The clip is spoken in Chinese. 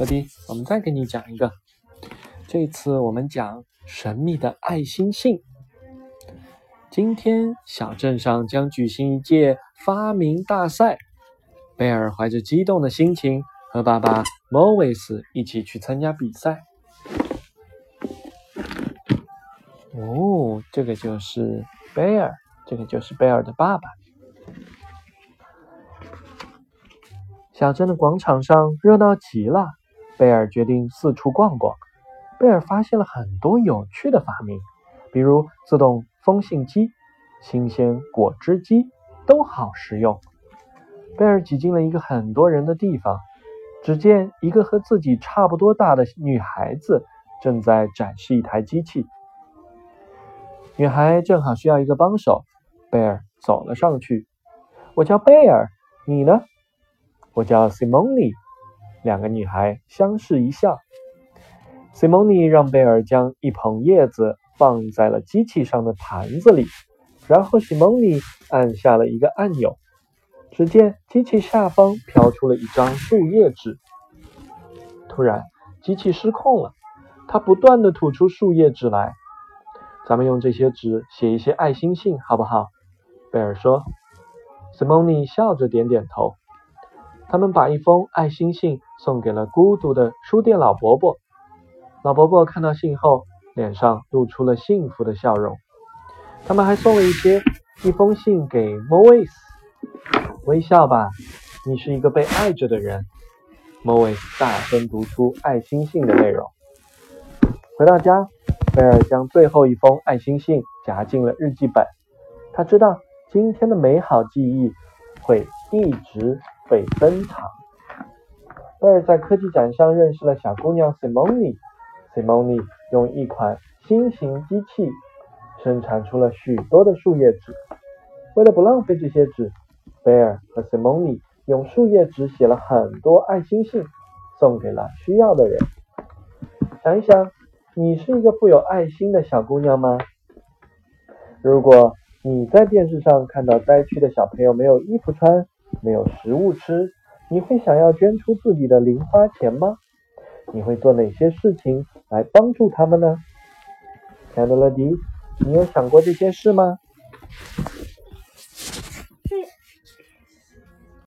小迪，我们再给你讲一个。这次我们讲神秘的爱心信。今天小镇上将举行一届发明大赛，贝尔怀着激动的心情和爸爸莫维斯一起去参加比赛。哦，这个就是贝尔，这个就是贝尔的爸爸。小镇的广场上热闹极了，贝尔决定四处逛逛。贝尔发现了很多有趣的发明，比如自动风信机、新鲜果汁机，都好实用。贝尔挤进了一个很多人的地方，只见一个和自己差不多大的女孩子正在展示一台机器。女孩正好需要一个帮手，贝尔走了上去。我叫贝尔，你呢？我叫 Simone。两个女孩相视一笑。simon 让贝尔将一捧叶子放在了机器上的盘子里，然后 simon 按下了一个按钮，只见机器下方飘出了一张树叶纸。突然，机器失控了，它不断的吐出树叶纸来。咱们用这些纸写一些爱心信，好不好？贝尔说。simon 笑着点点头。他们把一封爱心信送给了孤独的书店老伯伯。老伯伯看到信后，脸上露出了幸福的笑容。他们还送了一些一封信给莫维斯。微笑吧，你是一个被爱着的人。莫维斯大声读出爱心信的内容。回到家，贝尔将最后一封爱心信夹进了日记本。他知道今天的美好记忆会一直被珍藏。贝尔在科技展上认识了小姑娘 Simone。Simone 用一款新型机器生产出了许多的树叶纸。为了不浪费这些纸，贝尔和 Simone 用树叶纸写了很多爱心信，送给了需要的人。想一想，你是一个富有爱心的小姑娘吗？如果你在电视上看到灾区的小朋友没有衣服穿、没有食物吃，你会想要捐出自己的零花钱吗？你会做哪些事情来帮助他们呢？亲爱的乐迪，你有想过这些事吗？